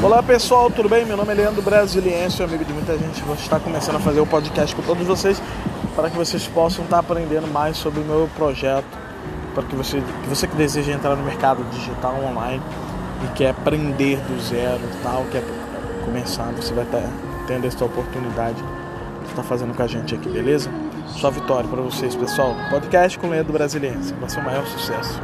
Olá pessoal, tudo bem? Meu nome é Leandro Brasiliense, amigo de muita gente. Vou estar começando a fazer o podcast com todos vocês para que vocês possam estar aprendendo mais sobre o meu projeto, para que você que, você que deseja entrar no mercado digital online e quer aprender do zero e tal, quer começar, você vai estar tendo essa oportunidade de está fazendo com a gente aqui, beleza? Só vitória para vocês, pessoal. Podcast com Leandro Brasiliense. Vai ser o maior sucesso.